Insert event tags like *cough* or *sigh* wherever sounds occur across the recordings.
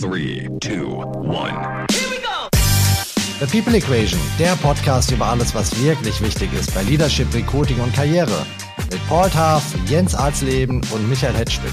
Three, two, one. The People Equation, der Podcast über alles, was wirklich wichtig ist bei Leadership, Recruiting und Karriere. Mit Paul Taff, Jens Arzleben und Michael Hetschwig.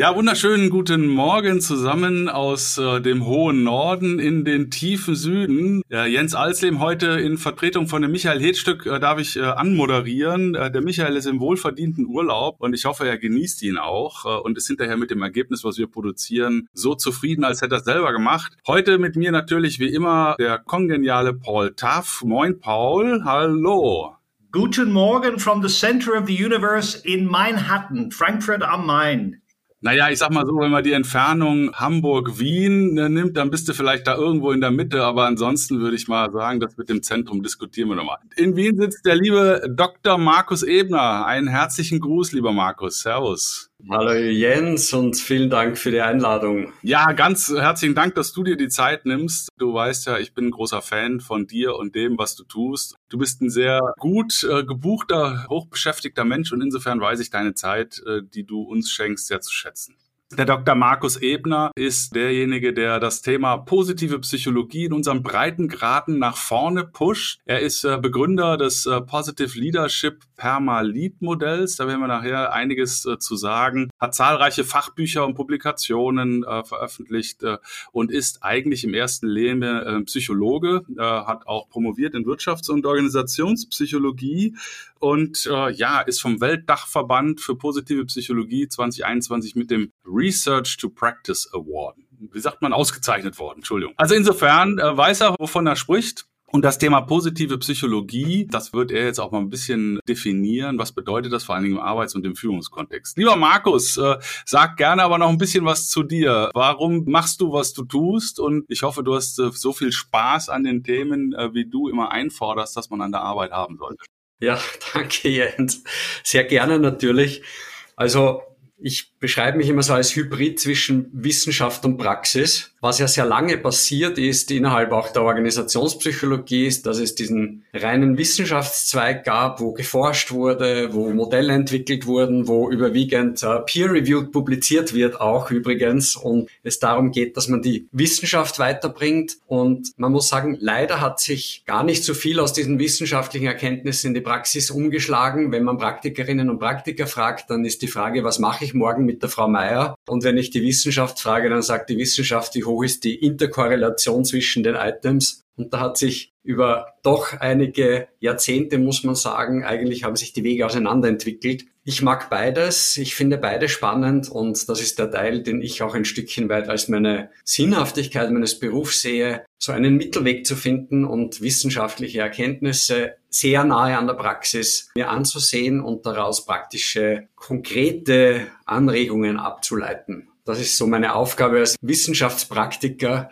Ja, wunderschönen guten Morgen zusammen aus äh, dem hohen Norden in den tiefen Süden. Äh, Jens Alslem heute in Vertretung von dem Michael Hedstück äh, darf ich äh, anmoderieren. Äh, der Michael ist im wohlverdienten Urlaub und ich hoffe, er genießt ihn auch äh, und ist hinterher mit dem Ergebnis, was wir produzieren, so zufrieden, als hätte er es selber gemacht. Heute mit mir natürlich wie immer der kongeniale Paul Taff. Moin Paul, hallo. Guten Morgen from the center of the universe in Manhattan, Frankfurt am Main. Naja, ich sag mal so, wenn man die Entfernung Hamburg-Wien ne, nimmt, dann bist du vielleicht da irgendwo in der Mitte, aber ansonsten würde ich mal sagen, das mit dem Zentrum diskutieren wir nochmal. In Wien sitzt der liebe Dr. Markus Ebner. Einen herzlichen Gruß, lieber Markus. Servus. Hallo Jens und vielen Dank für die Einladung. Ja, ganz herzlichen Dank, dass du dir die Zeit nimmst. Du weißt ja, ich bin ein großer Fan von dir und dem, was du tust. Du bist ein sehr gut äh, gebuchter, hochbeschäftigter Mensch und insofern weiß ich deine Zeit, äh, die du uns schenkst, sehr zu schätzen. Der Dr. Markus Ebner ist derjenige, der das Thema positive Psychologie in unseren Breitengraden nach vorne pusht. Er ist äh, Begründer des äh, Positive Leadership Perma-Lead Modells. Da werden wir nachher einiges äh, zu sagen. Hat zahlreiche Fachbücher und Publikationen veröffentlicht und ist eigentlich im ersten Leben Psychologe, hat auch promoviert in Wirtschafts- und Organisationspsychologie und ja, ist vom Weltdachverband für positive Psychologie 2021 mit dem Research to Practice Award. Wie sagt man, ausgezeichnet worden, Entschuldigung. Also insofern äh, weiß er, wovon er spricht. Und das Thema positive Psychologie, das wird er jetzt auch mal ein bisschen definieren. Was bedeutet das vor allen Dingen im Arbeits- und im Führungskontext? Lieber Markus, äh, sag gerne aber noch ein bisschen was zu dir. Warum machst du, was du tust? Und ich hoffe, du hast äh, so viel Spaß an den Themen, äh, wie du immer einforderst, dass man an der Arbeit haben sollte. Ja, *laughs* danke Jens. Sehr gerne natürlich. Also ich beschreibe mich immer so als Hybrid zwischen Wissenschaft und Praxis. Was ja sehr lange passiert ist innerhalb auch der Organisationspsychologie, ist, dass es diesen reinen Wissenschaftszweig gab, wo geforscht wurde, wo Modelle entwickelt wurden, wo überwiegend uh, peer-reviewed publiziert wird, auch übrigens, und es darum geht, dass man die Wissenschaft weiterbringt. Und man muss sagen, leider hat sich gar nicht so viel aus diesen wissenschaftlichen Erkenntnissen in die Praxis umgeschlagen. Wenn man Praktikerinnen und Praktiker fragt, dann ist die Frage, was mache ich morgen mit der Frau Meier? Und wenn ich die Wissenschaft frage, dann sagt die Wissenschaft, wie hoch ist die Interkorrelation zwischen den Items. Und da hat sich über doch einige Jahrzehnte, muss man sagen, eigentlich haben sich die Wege auseinanderentwickelt. Ich mag beides. Ich finde beide spannend und das ist der Teil, den ich auch ein Stückchen weit als meine Sinnhaftigkeit meines Berufs sehe, so einen Mittelweg zu finden und wissenschaftliche Erkenntnisse sehr nahe an der Praxis mir anzusehen und daraus praktische, konkrete Anregungen abzuleiten. Das ist so meine Aufgabe als Wissenschaftspraktiker.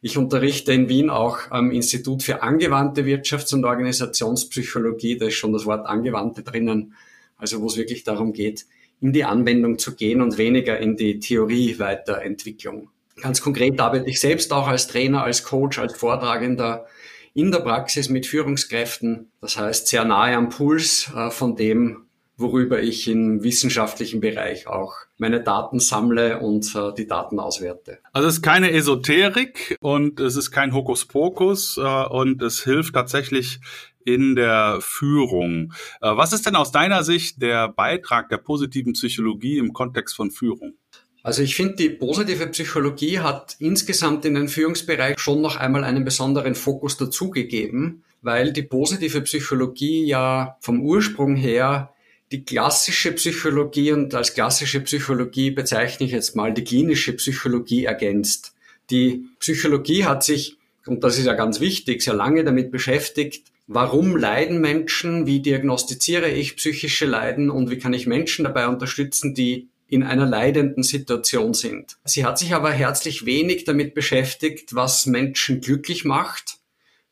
Ich unterrichte in Wien auch am Institut für angewandte Wirtschafts- und Organisationspsychologie. Da ist schon das Wort angewandte drinnen. Also wo es wirklich darum geht, in die Anwendung zu gehen und weniger in die Theorie-Weiterentwicklung. Ganz konkret arbeite ich selbst auch als Trainer, als Coach, als Vortragender in der Praxis mit Führungskräften. Das heißt, sehr nahe am Puls äh, von dem, worüber ich im wissenschaftlichen Bereich auch meine Daten sammle und äh, die Daten auswerte. Also es ist keine Esoterik und es ist kein Hokuspokus äh, und es hilft tatsächlich in der Führung. Äh, was ist denn aus deiner Sicht der Beitrag der positiven Psychologie im Kontext von Führung? Also ich finde, die positive Psychologie hat insgesamt in den Führungsbereich schon noch einmal einen besonderen Fokus dazugegeben, weil die positive Psychologie ja vom Ursprung her die klassische Psychologie und als klassische Psychologie bezeichne ich jetzt mal die klinische Psychologie ergänzt. Die Psychologie hat sich, und das ist ja ganz wichtig, sehr lange damit beschäftigt, warum leiden Menschen, wie diagnostiziere ich psychische Leiden und wie kann ich Menschen dabei unterstützen, die in einer leidenden Situation sind. Sie hat sich aber herzlich wenig damit beschäftigt, was Menschen glücklich macht.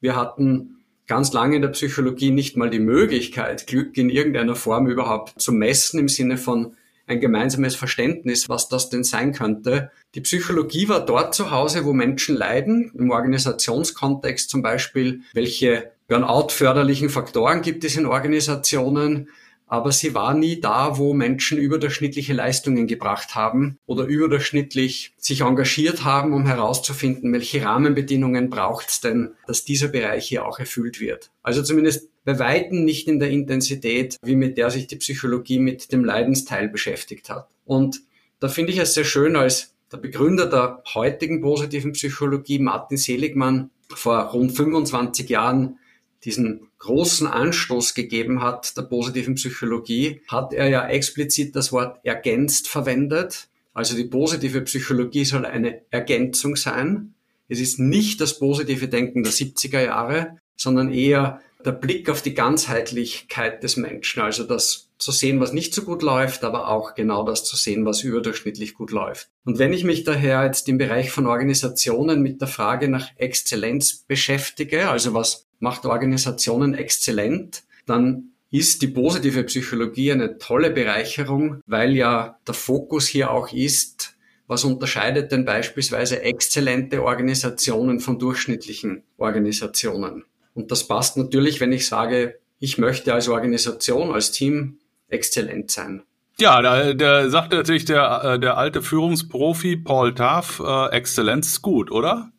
Wir hatten ganz lange in der Psychologie nicht mal die Möglichkeit, Glück in irgendeiner Form überhaupt zu messen im Sinne von ein gemeinsames Verständnis, was das denn sein könnte. Die Psychologie war dort zu Hause, wo Menschen leiden, im Organisationskontext zum Beispiel, welche Burnout-förderlichen Faktoren gibt es in Organisationen, aber sie war nie da, wo Menschen überdurchschnittliche Leistungen gebracht haben oder überdurchschnittlich sich engagiert haben, um herauszufinden, welche Rahmenbedingungen braucht es denn, dass dieser Bereich hier auch erfüllt wird. Also zumindest bei Weitem nicht in der Intensität, wie mit der sich die Psychologie mit dem Leidensteil beschäftigt hat. Und da finde ich es sehr schön, als der Begründer der heutigen positiven Psychologie, Martin Seligmann, vor rund 25 Jahren diesen großen Anstoß gegeben hat der positiven Psychologie, hat er ja explizit das Wort ergänzt verwendet. Also die positive Psychologie soll eine Ergänzung sein. Es ist nicht das positive Denken der 70er Jahre, sondern eher der Blick auf die Ganzheitlichkeit des Menschen. Also das zu sehen, was nicht so gut läuft, aber auch genau das zu sehen, was überdurchschnittlich gut läuft. Und wenn ich mich daher jetzt im Bereich von Organisationen mit der Frage nach Exzellenz beschäftige, also was macht Organisationen exzellent, dann ist die positive Psychologie eine tolle Bereicherung, weil ja der Fokus hier auch ist, was unterscheidet denn beispielsweise exzellente Organisationen von durchschnittlichen Organisationen? Und das passt natürlich, wenn ich sage, ich möchte als Organisation, als Team exzellent sein. Ja, da, da sagt natürlich der, äh, der alte Führungsprofi Paul Taff, äh, Exzellenz ist gut, oder?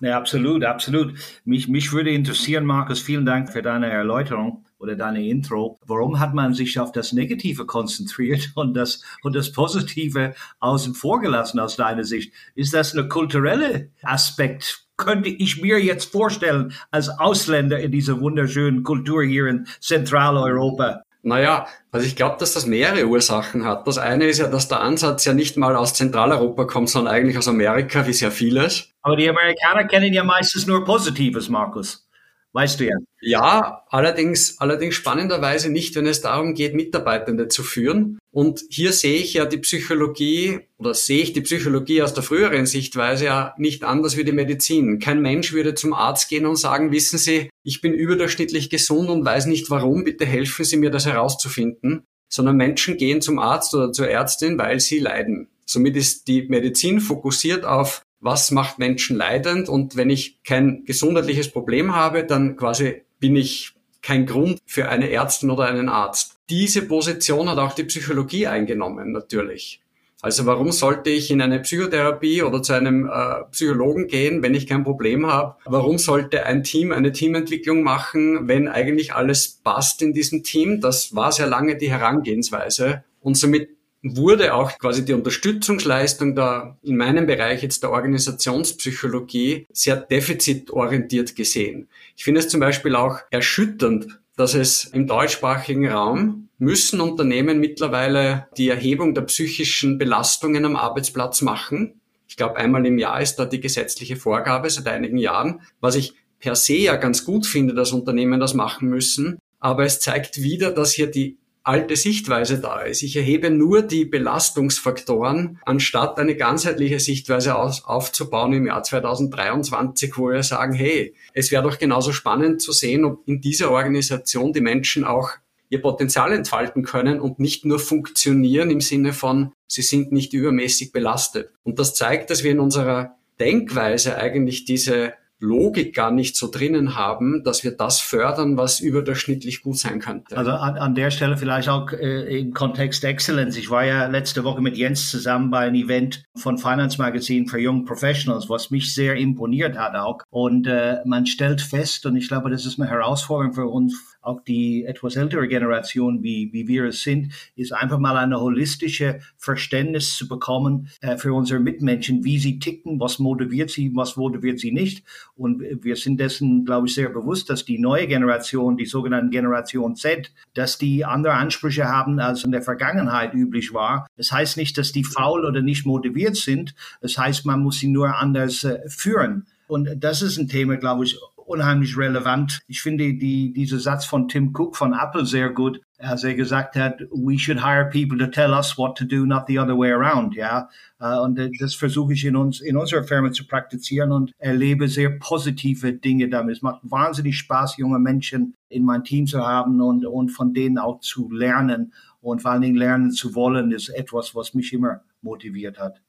Nee, absolut, absolut. Mich, mich würde interessieren, Markus, vielen Dank für deine Erläuterung oder deine Intro. Warum hat man sich auf das Negative konzentriert *laughs* und das, und das Positive außen vor gelassen aus deiner Sicht? Ist das ein kultureller Aspekt? Könnte ich mir jetzt vorstellen, als Ausländer in dieser wunderschönen Kultur hier in Zentraleuropa? Naja, also ich glaube, dass das mehrere Ursachen hat. Das eine ist ja, dass der Ansatz ja nicht mal aus Zentraleuropa kommt, sondern eigentlich aus Amerika, wie sehr vieles. Aber die Amerikaner kennen ja meistens nur Positives, Markus. Weißt du ja. Ja, allerdings, allerdings spannenderweise nicht, wenn es darum geht, Mitarbeitende zu führen. Und hier sehe ich ja die Psychologie oder sehe ich die Psychologie aus der früheren Sichtweise ja nicht anders wie die Medizin. Kein Mensch würde zum Arzt gehen und sagen, wissen Sie, ich bin überdurchschnittlich gesund und weiß nicht warum, bitte helfen Sie mir das herauszufinden. Sondern Menschen gehen zum Arzt oder zur Ärztin, weil sie leiden. Somit ist die Medizin fokussiert auf was macht Menschen leidend und wenn ich kein gesundheitliches Problem habe, dann quasi bin ich kein Grund für eine Ärztin oder einen Arzt. Diese Position hat auch die Psychologie eingenommen, natürlich. Also warum sollte ich in eine Psychotherapie oder zu einem äh, Psychologen gehen, wenn ich kein Problem habe? Warum sollte ein Team eine Teamentwicklung machen, wenn eigentlich alles passt in diesem Team? Das war sehr lange die Herangehensweise. Und somit wurde auch quasi die Unterstützungsleistung da in meinem Bereich jetzt der Organisationspsychologie sehr defizitorientiert gesehen. Ich finde es zum Beispiel auch erschütternd, dass es im deutschsprachigen Raum müssen Unternehmen mittlerweile die Erhebung der psychischen Belastungen am Arbeitsplatz machen. Ich glaube, einmal im Jahr ist da die gesetzliche Vorgabe seit einigen Jahren, was ich per se ja ganz gut finde, dass Unternehmen das machen müssen. Aber es zeigt wieder, dass hier die alte Sichtweise da ist. Ich erhebe nur die Belastungsfaktoren, anstatt eine ganzheitliche Sichtweise aus, aufzubauen im Jahr 2023, wo wir sagen, hey, es wäre doch genauso spannend zu sehen, ob in dieser Organisation die Menschen auch ihr Potenzial entfalten können und nicht nur funktionieren im Sinne von, sie sind nicht übermäßig belastet. Und das zeigt, dass wir in unserer Denkweise eigentlich diese Logik gar nicht so drinnen haben, dass wir das fördern, was überdurchschnittlich gut sein könnte. Also an, an der Stelle vielleicht auch äh, im Kontext Excellence. Ich war ja letzte Woche mit Jens zusammen bei einem Event von Finance Magazine für Young Professionals, was mich sehr imponiert hat auch. Und äh, man stellt fest, und ich glaube, das ist eine Herausforderung für uns, auch die etwas ältere Generation, wie, wie wir es sind, ist einfach mal eine holistische Verständnis zu bekommen äh, für unsere Mitmenschen, wie sie ticken, was motiviert sie, was motiviert sie nicht. Und wir sind dessen, glaube ich, sehr bewusst, dass die neue Generation, die sogenannte Generation Z, dass die andere Ansprüche haben, als in der Vergangenheit üblich war. Das heißt nicht, dass die faul oder nicht motiviert sind. Das heißt, man muss sie nur anders äh, führen. Und das ist ein Thema, glaube ich, unheimlich relevant. Ich finde die, dieser Satz von Tim Cook von Apple sehr gut, als er gesagt hat, we should hire people to tell us what to do, not the other way around, ja. Uh, und das versuche ich in uns, in unserer Firma zu praktizieren und erlebe sehr positive Dinge damit. Es macht wahnsinnig Spaß, junge Menschen in mein Team zu haben und, und von denen auch zu lernen und vor allen Dingen lernen zu wollen, ist etwas, was mich immer motiviert hat.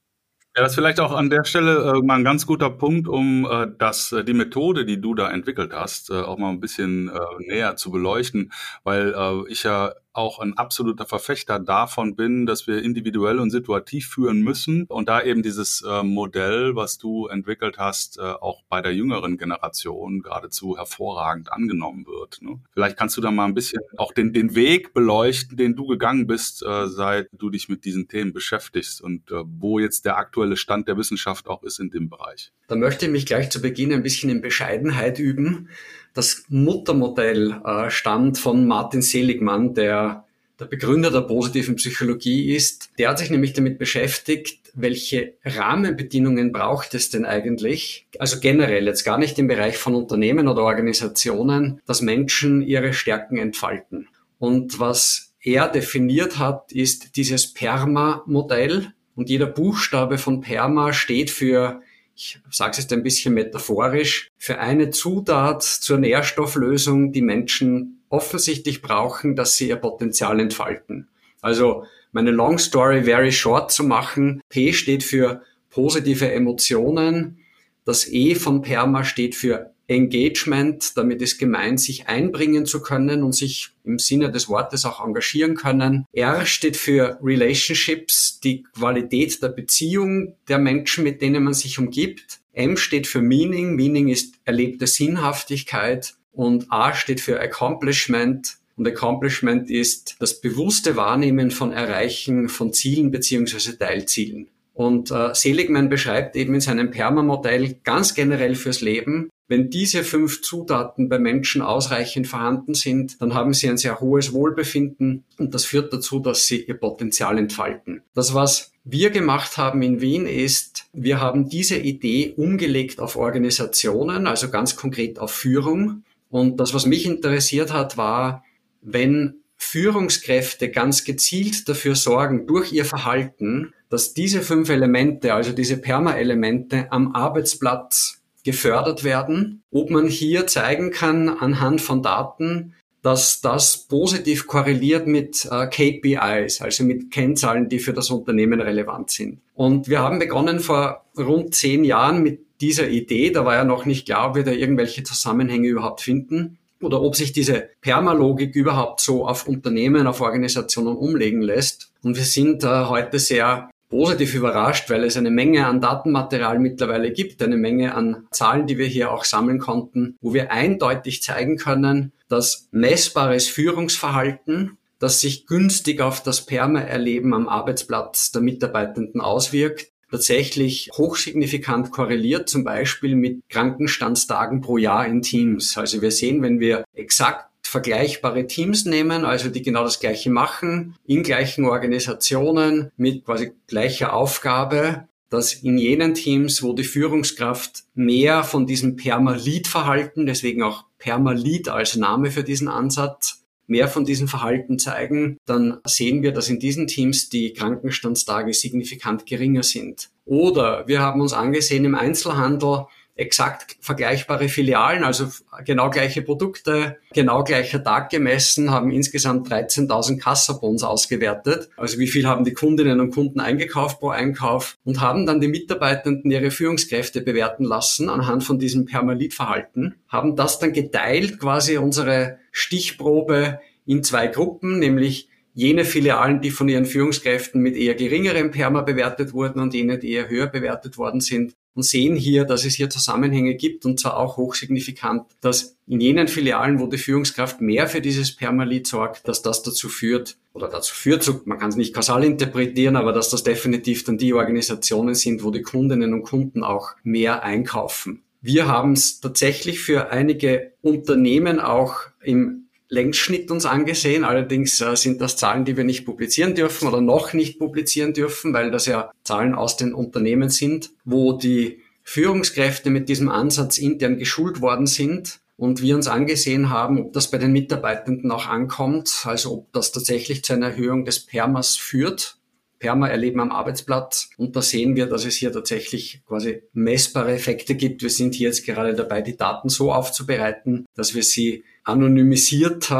Ja, das ist vielleicht auch an der Stelle äh, mal ein ganz guter Punkt, um äh, das, äh, die Methode, die du da entwickelt hast, äh, auch mal ein bisschen äh, näher zu beleuchten, weil äh, ich ja auch ein absoluter Verfechter davon bin, dass wir individuell und situativ führen müssen und da eben dieses äh, Modell, was du entwickelt hast, äh, auch bei der jüngeren Generation geradezu hervorragend angenommen wird. Ne? Vielleicht kannst du da mal ein bisschen auch den, den Weg beleuchten, den du gegangen bist, äh, seit du dich mit diesen Themen beschäftigst und wo jetzt der aktuelle Stand der Wissenschaft auch ist in dem Bereich. Da möchte ich mich gleich zu Beginn ein bisschen in Bescheidenheit üben. Das Muttermodell äh, stammt von Martin Seligmann, der der Begründer der positiven Psychologie ist. Der hat sich nämlich damit beschäftigt, welche Rahmenbedingungen braucht es denn eigentlich, also generell jetzt gar nicht im Bereich von Unternehmen oder Organisationen, dass Menschen ihre Stärken entfalten. Und was er definiert hat, ist dieses PERMA-Modell. Und jeder Buchstabe von PERMA steht für ich sage es jetzt ein bisschen metaphorisch, für eine Zutat zur Nährstofflösung, die Menschen offensichtlich brauchen, dass sie ihr Potenzial entfalten. Also meine Long Story very short zu machen. P steht für positive Emotionen. Das E von PERMA steht für Engagement, damit ist gemeint, sich einbringen zu können und sich im Sinne des Wortes auch engagieren können. R steht für Relationships, die Qualität der Beziehung der Menschen, mit denen man sich umgibt. M steht für Meaning, Meaning ist erlebte Sinnhaftigkeit und A steht für Accomplishment. Und Accomplishment ist das bewusste Wahrnehmen von Erreichen von Zielen beziehungsweise Teilzielen. Und äh, Seligman beschreibt eben in seinem Perma-Modell ganz generell fürs Leben, wenn diese fünf Zutaten bei Menschen ausreichend vorhanden sind, dann haben sie ein sehr hohes Wohlbefinden und das führt dazu, dass sie ihr Potenzial entfalten. Das, was wir gemacht haben in Wien ist, wir haben diese Idee umgelegt auf Organisationen, also ganz konkret auf Führung. Und das, was mich interessiert hat, war, wenn Führungskräfte ganz gezielt dafür sorgen, durch ihr Verhalten, dass diese fünf Elemente, also diese Perma-Elemente am Arbeitsplatz gefördert werden. Ob man hier zeigen kann anhand von Daten, dass das positiv korreliert mit äh, KPIs, also mit Kennzahlen, die für das Unternehmen relevant sind. Und wir haben begonnen vor rund zehn Jahren mit dieser Idee. Da war ja noch nicht klar, ob wir da irgendwelche Zusammenhänge überhaupt finden oder ob sich diese Permalogik überhaupt so auf Unternehmen, auf Organisationen umlegen lässt. Und wir sind äh, heute sehr positiv überrascht, weil es eine Menge an Datenmaterial mittlerweile gibt, eine Menge an Zahlen, die wir hier auch sammeln konnten, wo wir eindeutig zeigen können, dass messbares Führungsverhalten, das sich günstig auf das Perma-Erleben am Arbeitsplatz der Mitarbeitenden auswirkt, tatsächlich hochsignifikant korreliert, zum Beispiel mit Krankenstandstagen pro Jahr in Teams. Also wir sehen, wenn wir exakt vergleichbare Teams nehmen, also die genau das Gleiche machen, in gleichen Organisationen mit quasi gleicher Aufgabe, dass in jenen Teams, wo die Führungskraft mehr von diesem Perma-Lead-Verhalten, deswegen auch Perma-Lead als Name für diesen Ansatz, mehr von diesem Verhalten zeigen, dann sehen wir, dass in diesen Teams die Krankenstandstage signifikant geringer sind. Oder wir haben uns angesehen im Einzelhandel, exakt vergleichbare Filialen, also genau gleiche Produkte, genau gleicher Tag gemessen, haben insgesamt 13.000 Kassabons ausgewertet. Also wie viel haben die Kundinnen und Kunden eingekauft pro Einkauf? Und haben dann die Mitarbeitenden ihre Führungskräfte bewerten lassen anhand von diesem Permalit-Verhalten, haben das dann geteilt, quasi unsere Stichprobe in zwei Gruppen, nämlich jene Filialen, die von ihren Führungskräften mit eher geringerem Perma bewertet wurden und jene, die eher höher bewertet worden sind und sehen hier, dass es hier Zusammenhänge gibt und zwar auch hochsignifikant, dass in jenen Filialen, wo die Führungskraft mehr für dieses Permalit sorgt, dass das dazu führt oder dazu führt, man kann es nicht kausal interpretieren, aber dass das definitiv dann die Organisationen sind, wo die Kundinnen und Kunden auch mehr einkaufen. Wir haben es tatsächlich für einige Unternehmen auch im Längsschnitt uns angesehen. Allerdings äh, sind das Zahlen, die wir nicht publizieren dürfen oder noch nicht publizieren dürfen, weil das ja Zahlen aus den Unternehmen sind, wo die Führungskräfte mit diesem Ansatz intern geschult worden sind und wir uns angesehen haben, ob das bei den Mitarbeitenden auch ankommt, also ob das tatsächlich zu einer Erhöhung des Permas führt. Perma erleben am Arbeitsplatz. Und da sehen wir, dass es hier tatsächlich quasi messbare Effekte gibt. Wir sind hier jetzt gerade dabei, die Daten so aufzubereiten, dass wir sie anonymisiert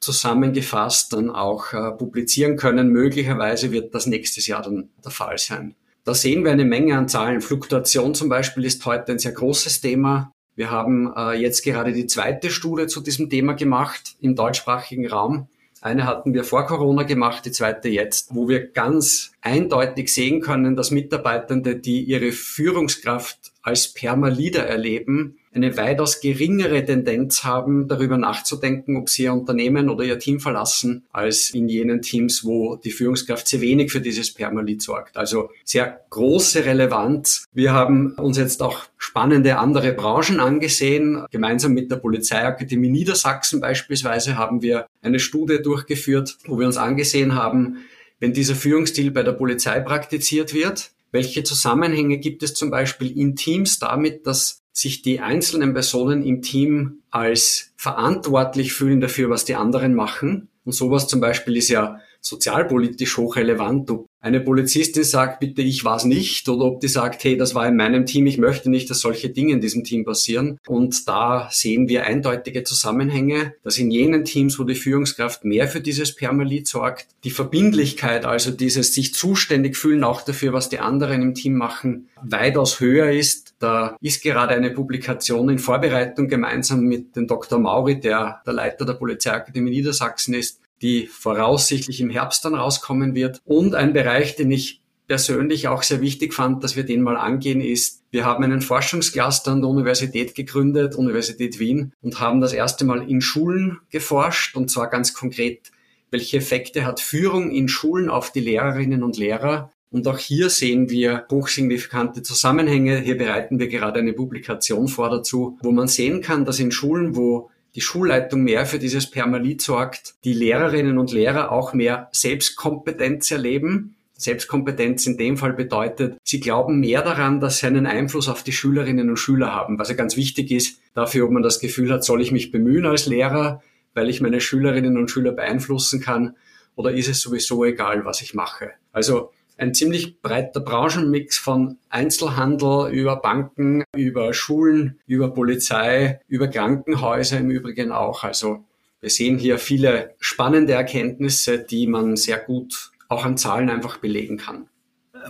zusammengefasst dann auch äh, publizieren können. Möglicherweise wird das nächstes Jahr dann der Fall sein. Da sehen wir eine Menge an Zahlen. Fluktuation zum Beispiel ist heute ein sehr großes Thema. Wir haben äh, jetzt gerade die zweite Studie zu diesem Thema gemacht im deutschsprachigen Raum. Eine hatten wir vor Corona gemacht, die zweite jetzt, wo wir ganz eindeutig sehen können, dass Mitarbeitende, die ihre Führungskraft als Perma-Leader erleben, eine weitaus geringere Tendenz haben, darüber nachzudenken, ob sie ihr Unternehmen oder ihr Team verlassen, als in jenen Teams, wo die Führungskraft sehr wenig für dieses Permalit sorgt. Also sehr große Relevanz. Wir haben uns jetzt auch spannende andere Branchen angesehen. Gemeinsam mit der Polizeiakademie Niedersachsen beispielsweise haben wir eine Studie durchgeführt, wo wir uns angesehen haben, wenn dieser Führungsstil bei der Polizei praktiziert wird, welche Zusammenhänge gibt es zum Beispiel in Teams damit, dass sich die einzelnen Personen im Team als verantwortlich fühlen dafür, was die anderen machen. Und sowas zum Beispiel ist ja sozialpolitisch hochrelevant, ob eine Polizistin sagt, bitte, ich war es nicht, oder ob die sagt, hey, das war in meinem Team, ich möchte nicht, dass solche Dinge in diesem Team passieren. Und da sehen wir eindeutige Zusammenhänge, dass in jenen Teams, wo die Führungskraft mehr für dieses Permalit sorgt, die Verbindlichkeit, also dieses sich zuständig fühlen auch dafür, was die anderen im Team machen, weitaus höher ist. Da ist gerade eine Publikation in Vorbereitung gemeinsam mit dem Dr. Mauri, der der Leiter der Polizeiakademie Niedersachsen ist, die voraussichtlich im Herbst dann rauskommen wird. Und ein Bereich, den ich persönlich auch sehr wichtig fand, dass wir den mal angehen, ist, wir haben einen Forschungscluster an der Universität gegründet, Universität Wien, und haben das erste Mal in Schulen geforscht, und zwar ganz konkret, welche Effekte hat Führung in Schulen auf die Lehrerinnen und Lehrer. Und auch hier sehen wir hochsignifikante Zusammenhänge. Hier bereiten wir gerade eine Publikation vor dazu, wo man sehen kann, dass in Schulen, wo die Schulleitung mehr für dieses Permalit sorgt, die Lehrerinnen und Lehrer auch mehr Selbstkompetenz erleben. Selbstkompetenz in dem Fall bedeutet, sie glauben mehr daran, dass sie einen Einfluss auf die Schülerinnen und Schüler haben, was ja ganz wichtig ist dafür, ob man das Gefühl hat, soll ich mich bemühen als Lehrer, weil ich meine Schülerinnen und Schüler beeinflussen kann, oder ist es sowieso egal, was ich mache. Also ein ziemlich breiter Branchenmix von Einzelhandel über Banken, über Schulen, über Polizei, über Krankenhäuser im Übrigen auch. Also wir sehen hier viele spannende Erkenntnisse, die man sehr gut auch an Zahlen einfach belegen kann.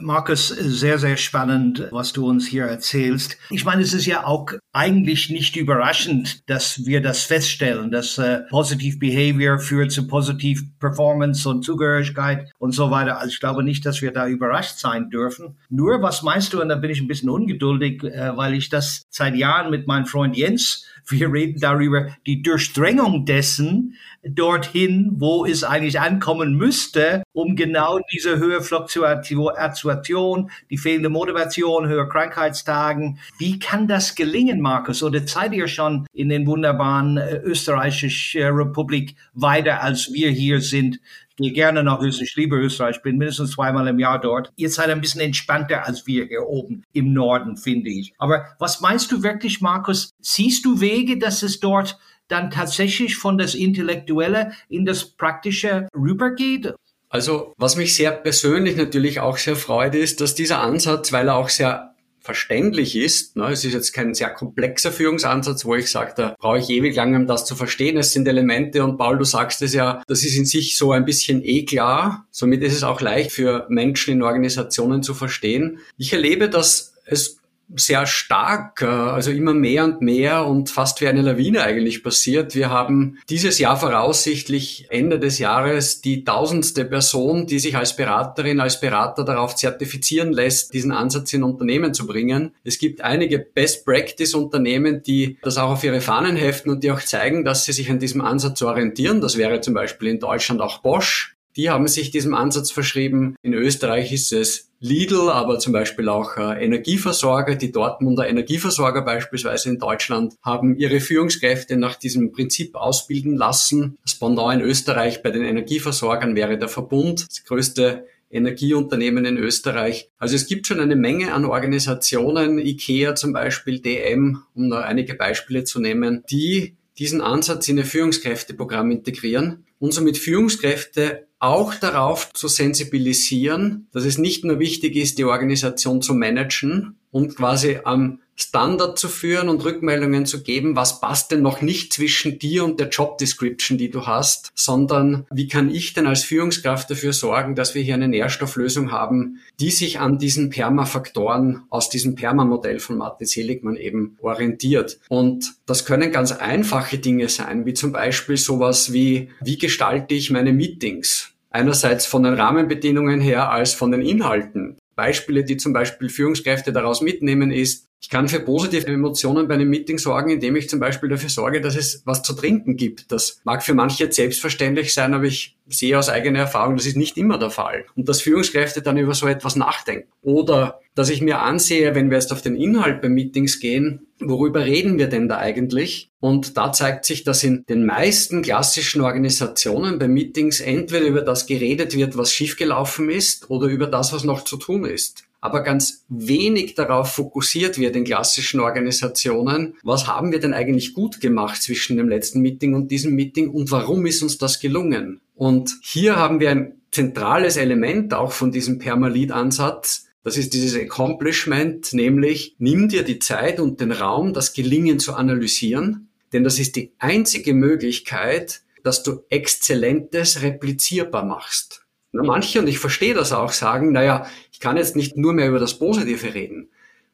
Markus, sehr, sehr spannend, was du uns hier erzählst. Ich meine, es ist ja auch eigentlich nicht überraschend, dass wir das feststellen, dass äh, Positive Behavior führt zu Positive Performance und Zugehörigkeit und so weiter. Also ich glaube nicht, dass wir da überrascht sein dürfen. Nur, was meinst du, und da bin ich ein bisschen ungeduldig, äh, weil ich das seit Jahren mit meinem Freund Jens wir reden darüber, die Durchdringung dessen dorthin, wo es eigentlich ankommen müsste, um genau diese höhere Fluktuation, die fehlende Motivation, höhere Krankheitstagen. Wie kann das gelingen, Markus? Oder seid ihr schon in den wunderbaren äh, österreichischen Republik weiter, als wir hier sind? Gehe gerne nach Österreich, ich liebe Österreich, bin mindestens zweimal im Jahr dort. Ihr seid ein bisschen entspannter als wir hier oben im Norden, finde ich. Aber was meinst du wirklich, Markus? Siehst du Wege, dass es dort dann tatsächlich von das Intellektuelle in das Praktische rübergeht? Also, was mich sehr persönlich natürlich auch sehr freut, ist, dass dieser Ansatz, weil er auch sehr verständlich ist. Ne? Es ist jetzt kein sehr komplexer Führungsansatz, wo ich sage, da brauche ich ewig lang, um das zu verstehen. Es sind Elemente und Paul, du sagst es ja, das ist in sich so ein bisschen eh klar. Somit ist es auch leicht für Menschen in Organisationen zu verstehen. Ich erlebe, dass es sehr stark, äh, also immer mehr und mehr und fast wie eine Lawine eigentlich passiert. Wir haben dieses Jahr voraussichtlich Ende des Jahres die tausendste Person, die sich als Beraterin, als Berater darauf zertifizieren lässt, diesen Ansatz in Unternehmen zu bringen. Es gibt einige Best Practice Unternehmen, die das auch auf ihre Fahnen heften und die auch zeigen, dass sie sich an diesem Ansatz orientieren. Das wäre zum Beispiel in Deutschland auch Bosch. Die haben sich diesem Ansatz verschrieben. In Österreich ist es Lidl, aber zum Beispiel auch äh, Energieversorger, die Dortmunder Energieversorger beispielsweise in Deutschland, haben ihre Führungskräfte nach diesem Prinzip ausbilden lassen. Das Pendant in Österreich bei den Energieversorgern wäre der Verbund, das größte Energieunternehmen in Österreich. Also es gibt schon eine Menge an Organisationen, IKEA zum Beispiel, DM, um nur einige Beispiele zu nehmen, die diesen Ansatz in ihr Führungskräfteprogramm integrieren und somit Führungskräfte auch darauf zu sensibilisieren, dass es nicht nur wichtig ist, die Organisation zu managen und quasi am Standard zu führen und Rückmeldungen zu geben, was passt denn noch nicht zwischen dir und der Job Description, die du hast, sondern wie kann ich denn als Führungskraft dafür sorgen, dass wir hier eine Nährstofflösung haben, die sich an diesen Perma-Faktoren aus diesem Perma-Modell von Martin Seligmann eben orientiert. Und das können ganz einfache Dinge sein, wie zum Beispiel sowas wie, wie gestalte ich meine Meetings? Einerseits von den Rahmenbedingungen her als von den Inhalten. Beispiele, die zum Beispiel Führungskräfte daraus mitnehmen, ist, ich kann für positive Emotionen bei einem Meeting sorgen, indem ich zum Beispiel dafür sorge, dass es was zu trinken gibt. Das mag für manche jetzt selbstverständlich sein, aber ich sehe aus eigener Erfahrung, das ist nicht immer der Fall. Und dass Führungskräfte dann über so etwas nachdenken. Oder dass ich mir ansehe, wenn wir jetzt auf den Inhalt bei Meetings gehen, worüber reden wir denn da eigentlich? Und da zeigt sich, dass in den meisten klassischen Organisationen bei Meetings entweder über das geredet wird, was schiefgelaufen ist, oder über das, was noch zu tun ist aber ganz wenig darauf fokussiert wird in klassischen Organisationen, was haben wir denn eigentlich gut gemacht zwischen dem letzten Meeting und diesem Meeting und warum ist uns das gelungen? Und hier haben wir ein zentrales Element auch von diesem Permalid-Ansatz, das ist dieses Accomplishment, nämlich nimm dir die Zeit und den Raum, das Gelingen zu analysieren, denn das ist die einzige Möglichkeit, dass du Exzellentes replizierbar machst. Na, manche, und ich verstehe das auch, sagen, naja, ich kann jetzt nicht nur mehr über das Positive reden.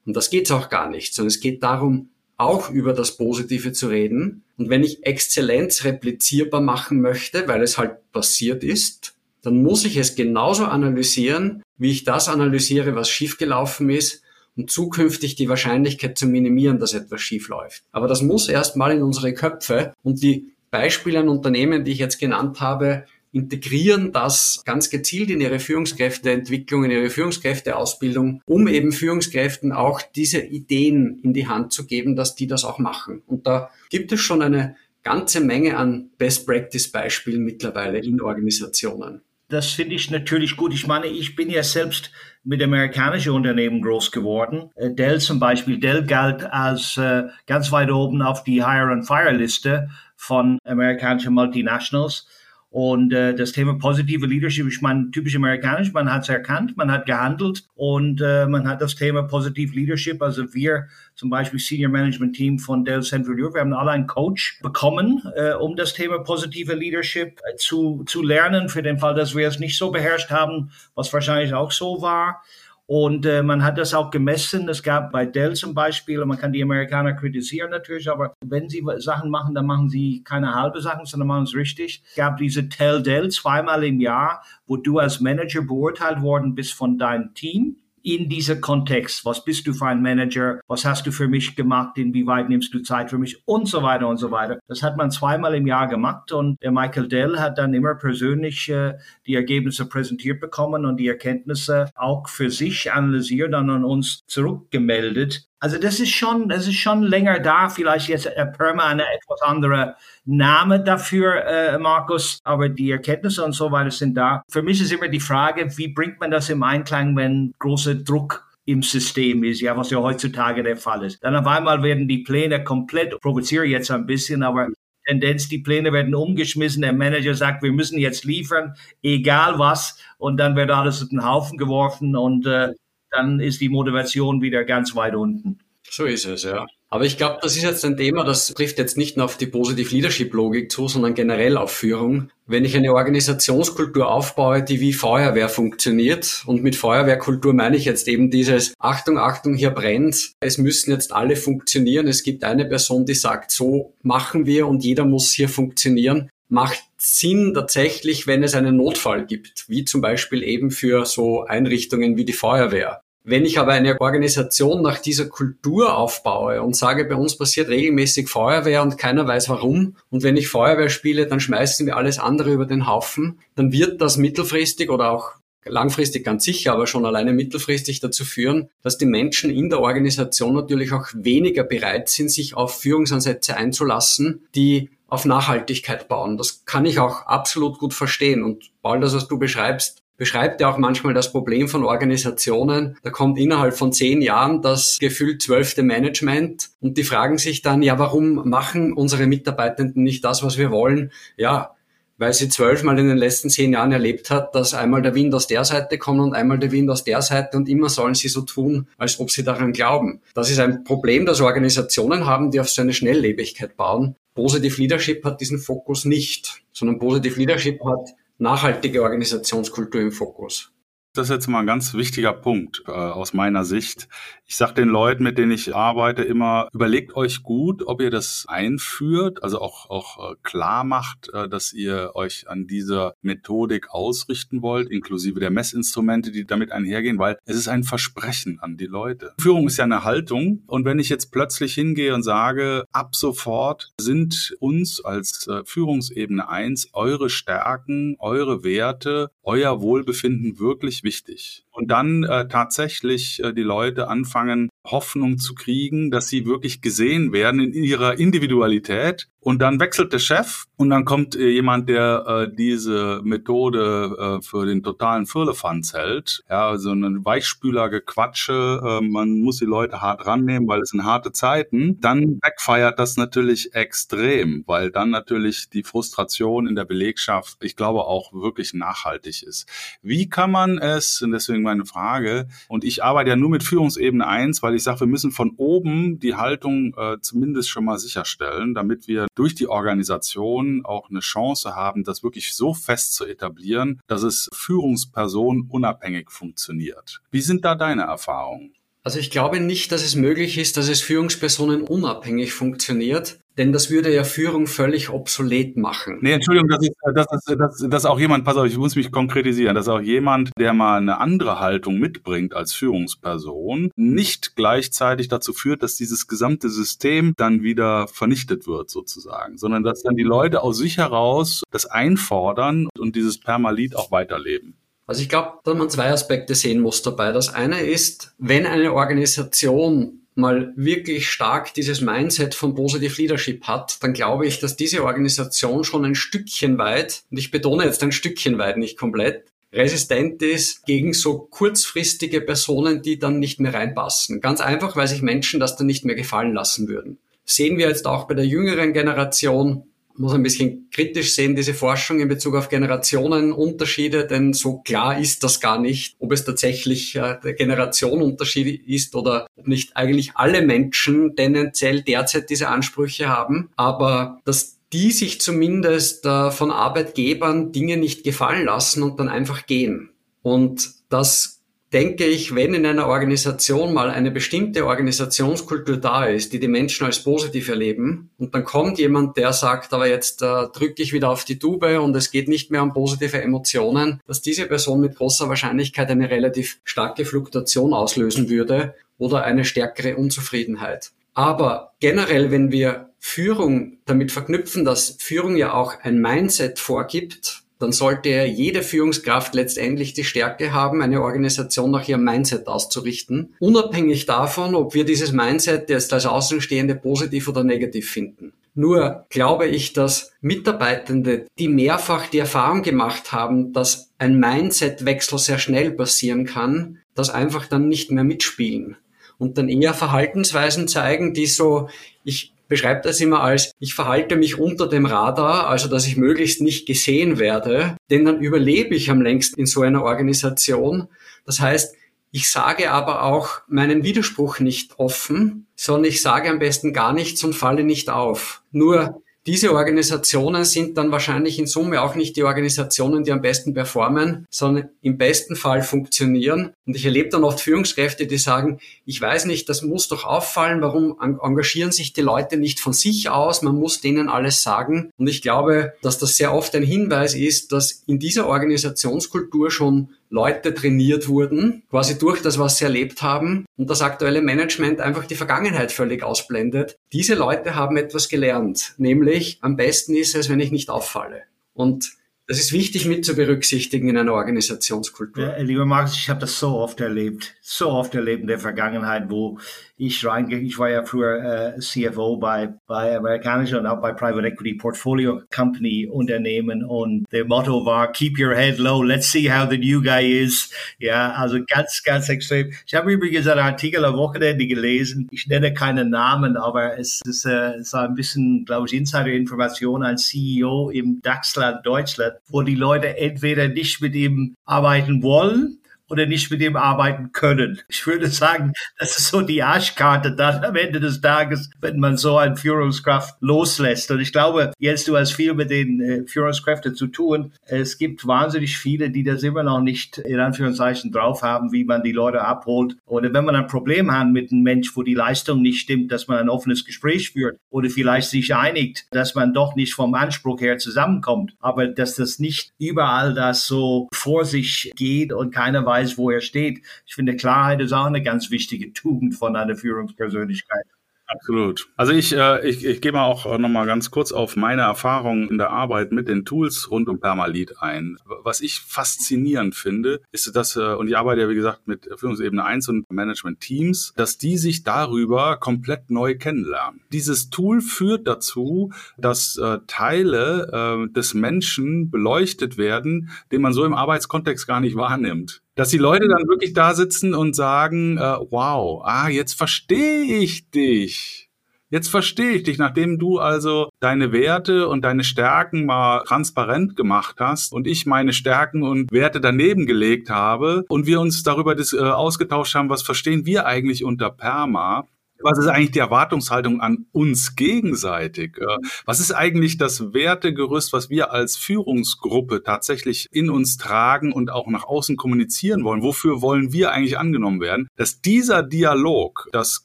Und das geht's auch gar nicht, sondern es geht darum, auch über das Positive zu reden. Und wenn ich Exzellenz replizierbar machen möchte, weil es halt passiert ist, dann muss ich es genauso analysieren, wie ich das analysiere, was schiefgelaufen ist, um zukünftig die Wahrscheinlichkeit zu minimieren, dass etwas schief läuft. Aber das muss erst mal in unsere Köpfe und die Beispiele an Unternehmen, die ich jetzt genannt habe, integrieren das ganz gezielt in ihre Führungskräfteentwicklung, in ihre Führungskräfteausbildung, um eben Führungskräften auch diese Ideen in die Hand zu geben, dass die das auch machen. Und da gibt es schon eine ganze Menge an Best Practice Beispielen mittlerweile in Organisationen. Das finde ich natürlich gut. Ich meine, ich bin ja selbst mit amerikanischen Unternehmen groß geworden. Äh, Dell zum Beispiel. Dell galt als äh, ganz weit oben auf die Hire and Fire Liste von amerikanischen Multinationals. Und äh, das Thema positive Leadership, ich meine, typisch amerikanisch, man hat es erkannt, man hat gehandelt und äh, man hat das Thema positive Leadership, also wir zum Beispiel Senior Management Team von Dell Central Europe, wir haben alle einen Coach bekommen, äh, um das Thema positive Leadership äh, zu, zu lernen, für den Fall, dass wir es nicht so beherrscht haben, was wahrscheinlich auch so war. Und äh, man hat das auch gemessen. Es gab bei Dell zum Beispiel, und man kann die Amerikaner kritisieren natürlich, aber wenn sie Sachen machen, dann machen sie keine halbe Sachen, sondern machen es richtig. Es gab diese Tell Dell zweimal im Jahr, wo du als Manager beurteilt worden bist von deinem Team in diesem Kontext. Was bist du für ein Manager? Was hast du für mich gemacht? Inwieweit nimmst du Zeit für mich? Und so weiter und so weiter. Das hat man zweimal im Jahr gemacht und der Michael Dell hat dann immer persönlich äh, die Ergebnisse präsentiert bekommen und die Erkenntnisse auch für sich analysiert und an uns zurückgemeldet. Also das ist schon, das ist schon länger da. Vielleicht jetzt äh, Perma eine etwas andere Name dafür, äh, Markus. Aber die Erkenntnisse und so weiter sind da. Für mich ist immer die Frage, wie bringt man das im Einklang, wenn großer Druck im System ist, ja, was ja heutzutage der Fall ist. Dann auf einmal werden die Pläne komplett, provoziere jetzt ein bisschen, aber Tendenz, die Pläne werden umgeschmissen, der Manager sagt, wir müssen jetzt liefern, egal was, und dann wird alles auf den Haufen geworfen und äh, dann ist die Motivation wieder ganz weit unten. So ist es, ja. Aber ich glaube, das ist jetzt ein Thema, das trifft jetzt nicht nur auf die Positive Leadership Logik zu, sondern generell auf Führung. Wenn ich eine Organisationskultur aufbaue, die wie Feuerwehr funktioniert, und mit Feuerwehrkultur meine ich jetzt eben dieses Achtung, Achtung, hier brennt, es müssen jetzt alle funktionieren. Es gibt eine Person, die sagt, so machen wir und jeder muss hier funktionieren macht Sinn tatsächlich, wenn es einen Notfall gibt, wie zum Beispiel eben für so Einrichtungen wie die Feuerwehr. Wenn ich aber eine Organisation nach dieser Kultur aufbaue und sage, bei uns passiert regelmäßig Feuerwehr und keiner weiß warum, und wenn ich Feuerwehr spiele, dann schmeißen wir alles andere über den Haufen, dann wird das mittelfristig oder auch langfristig ganz sicher, aber schon alleine mittelfristig dazu führen, dass die Menschen in der Organisation natürlich auch weniger bereit sind, sich auf Führungsansätze einzulassen, die auf Nachhaltigkeit bauen. Das kann ich auch absolut gut verstehen. Und Paul, das, was du beschreibst, beschreibt ja auch manchmal das Problem von Organisationen. Da kommt innerhalb von zehn Jahren das gefühlt zwölfte Management und die fragen sich dann, ja, warum machen unsere Mitarbeitenden nicht das, was wir wollen? Ja, weil sie zwölfmal in den letzten zehn Jahren erlebt hat, dass einmal der Wind aus der Seite kommt und einmal der Wind aus der Seite und immer sollen sie so tun, als ob sie daran glauben. Das ist ein Problem, das Organisationen haben, die auf so eine Schnelllebigkeit bauen. Positive Leadership hat diesen Fokus nicht, sondern Positive Leadership hat nachhaltige Organisationskultur im Fokus. Das ist jetzt mal ein ganz wichtiger Punkt äh, aus meiner Sicht. Ich sage den Leuten, mit denen ich arbeite, immer, überlegt euch gut, ob ihr das einführt, also auch, auch äh, klar macht, äh, dass ihr euch an dieser Methodik ausrichten wollt, inklusive der Messinstrumente, die damit einhergehen, weil es ist ein Versprechen an die Leute. Führung ist ja eine Haltung und wenn ich jetzt plötzlich hingehe und sage, ab sofort sind uns als äh, Führungsebene eins eure Stärken, eure Werte, euer Wohlbefinden wirklich wichtig. Und dann äh, tatsächlich äh, die Leute anfangen, Hoffnung zu kriegen, dass sie wirklich gesehen werden in ihrer Individualität. Und dann wechselt der Chef und dann kommt äh, jemand, der äh, diese Methode äh, für den totalen Firlefanz hält. Ja, so ein Weichspüler-Gequatsche, äh, man muss die Leute hart rannehmen, weil es sind harte Zeiten. Dann backfeiert das natürlich extrem, weil dann natürlich die Frustration in der Belegschaft, ich glaube, auch wirklich nachhaltig ist. Wie kann man es, und deswegen meine Frage, und ich arbeite ja nur mit Führungsebene 1, weil ich sage, wir müssen von oben die Haltung äh, zumindest schon mal sicherstellen, damit wir durch die Organisation auch eine Chance haben, das wirklich so fest zu etablieren, dass es Führungspersonen unabhängig funktioniert. Wie sind da deine Erfahrungen? Also ich glaube nicht, dass es möglich ist, dass es Führungspersonen unabhängig funktioniert, denn das würde ja Führung völlig obsolet machen. Nee, Entschuldigung, das ist, das ist, das, das auch jemand, pass auf, ich muss mich konkretisieren, dass auch jemand, der mal eine andere Haltung mitbringt als Führungsperson, nicht gleichzeitig dazu führt, dass dieses gesamte System dann wieder vernichtet wird sozusagen, sondern dass dann die Leute aus sich heraus das einfordern und dieses Permalit auch weiterleben. Also ich glaube, dass man zwei Aspekte sehen muss dabei. Das eine ist, wenn eine Organisation mal wirklich stark dieses Mindset von Positive Leadership hat, dann glaube ich, dass diese Organisation schon ein Stückchen weit, und ich betone jetzt ein Stückchen weit, nicht komplett, resistent ist gegen so kurzfristige Personen, die dann nicht mehr reinpassen. Ganz einfach, weil sich Menschen das dann nicht mehr gefallen lassen würden. Sehen wir jetzt auch bei der jüngeren Generation, muss ein bisschen kritisch sehen, diese Forschung in Bezug auf Generationenunterschiede, denn so klar ist das gar nicht, ob es tatsächlich äh, der Generationenunterschied ist oder ob nicht eigentlich alle Menschen tendenziell derzeit diese Ansprüche haben. Aber dass die sich zumindest äh, von Arbeitgebern Dinge nicht gefallen lassen und dann einfach gehen. Und das denke ich, wenn in einer Organisation mal eine bestimmte Organisationskultur da ist, die die Menschen als positiv erleben, und dann kommt jemand, der sagt, aber jetzt äh, drücke ich wieder auf die Tube und es geht nicht mehr um positive Emotionen, dass diese Person mit großer Wahrscheinlichkeit eine relativ starke Fluktuation auslösen würde oder eine stärkere Unzufriedenheit. Aber generell, wenn wir Führung damit verknüpfen, dass Führung ja auch ein Mindset vorgibt, dann sollte jede Führungskraft letztendlich die Stärke haben, eine Organisation nach ihrem Mindset auszurichten, unabhängig davon, ob wir dieses Mindset jetzt als Außenstehende positiv oder negativ finden. Nur glaube ich, dass Mitarbeitende, die mehrfach die Erfahrung gemacht haben, dass ein Mindset-Wechsel sehr schnell passieren kann, das einfach dann nicht mehr mitspielen und dann eher Verhaltensweisen zeigen, die so, ich beschreibt das immer als, ich verhalte mich unter dem Radar, also dass ich möglichst nicht gesehen werde, denn dann überlebe ich am längsten in so einer Organisation. Das heißt, ich sage aber auch meinen Widerspruch nicht offen, sondern ich sage am besten gar nichts und falle nicht auf. Nur diese Organisationen sind dann wahrscheinlich in Summe auch nicht die Organisationen, die am besten performen, sondern im besten Fall funktionieren. Und ich erlebe dann oft Führungskräfte, die sagen, ich weiß nicht, das muss doch auffallen, warum engagieren sich die Leute nicht von sich aus, man muss denen alles sagen. Und ich glaube, dass das sehr oft ein Hinweis ist, dass in dieser Organisationskultur schon Leute trainiert wurden, quasi durch das, was sie erlebt haben und das aktuelle Management einfach die Vergangenheit völlig ausblendet. Diese Leute haben etwas gelernt, nämlich am besten ist es, wenn ich nicht auffalle. Und Das ist wichtig mit zu berücksichtigen in einer Organisationskultur. Ja, lieber Markus, ich habe das so oft erlebt, so oft erlebt in der Vergangenheit, wo ich reingehe. Ich war ja früher äh, CFO bei, bei amerikanischen und auch bei Private Equity Portfolio Company Unternehmen und der Motto war Keep your head low, let's see how the new guy is. Ja, also ganz, ganz extrem. Ich habe übrigens einen Artikel am Wochenende gelesen. Ich nenne keine Namen, aber es ist, äh, es ein bisschen, glaube ich, Insider-Information ein CEO im DAX-Land Deutschland, wo die Leute entweder nicht mit ihm arbeiten wollen oder nicht mit dem arbeiten können. Ich würde sagen, das ist so die Arschkarte dann am Ende des Tages, wenn man so eine Führungskraft loslässt. Und ich glaube, jetzt du hast viel mit den äh, Führungskräften zu tun. Es gibt wahnsinnig viele, die das immer noch nicht in Anführungszeichen drauf haben, wie man die Leute abholt. Oder wenn man ein Problem hat mit einem Mensch, wo die Leistung nicht stimmt, dass man ein offenes Gespräch führt oder vielleicht sich einigt, dass man doch nicht vom Anspruch her zusammenkommt. Aber dass das nicht überall das so vor sich geht und keiner weiß, weiß, wo er steht. Ich finde, Klarheit ist auch eine ganz wichtige Tugend von einer Führungspersönlichkeit. Absolut. Also ich, äh, ich, ich gehe mal auch noch mal ganz kurz auf meine Erfahrungen in der Arbeit mit den Tools rund um Permalit ein. Was ich faszinierend finde, ist, dass, äh, und ich arbeite ja wie gesagt mit Führungsebene 1 und Management Teams, dass die sich darüber komplett neu kennenlernen. Dieses Tool führt dazu, dass äh, Teile äh, des Menschen beleuchtet werden, den man so im Arbeitskontext gar nicht wahrnimmt dass die Leute dann wirklich da sitzen und sagen, äh, wow, ah, jetzt verstehe ich dich. Jetzt verstehe ich dich, nachdem du also deine Werte und deine Stärken mal transparent gemacht hast und ich meine Stärken und Werte daneben gelegt habe und wir uns darüber äh, ausgetauscht haben, was verstehen wir eigentlich unter Perma, was ist eigentlich die Erwartungshaltung an uns gegenseitig? Äh, was ist eigentlich das Wertegerüst, was wir als Führungsgruppe tatsächlich in uns tragen und auch nach außen kommunizieren wollen? Wofür wollen wir eigentlich angenommen werden? Dass dieser Dialog das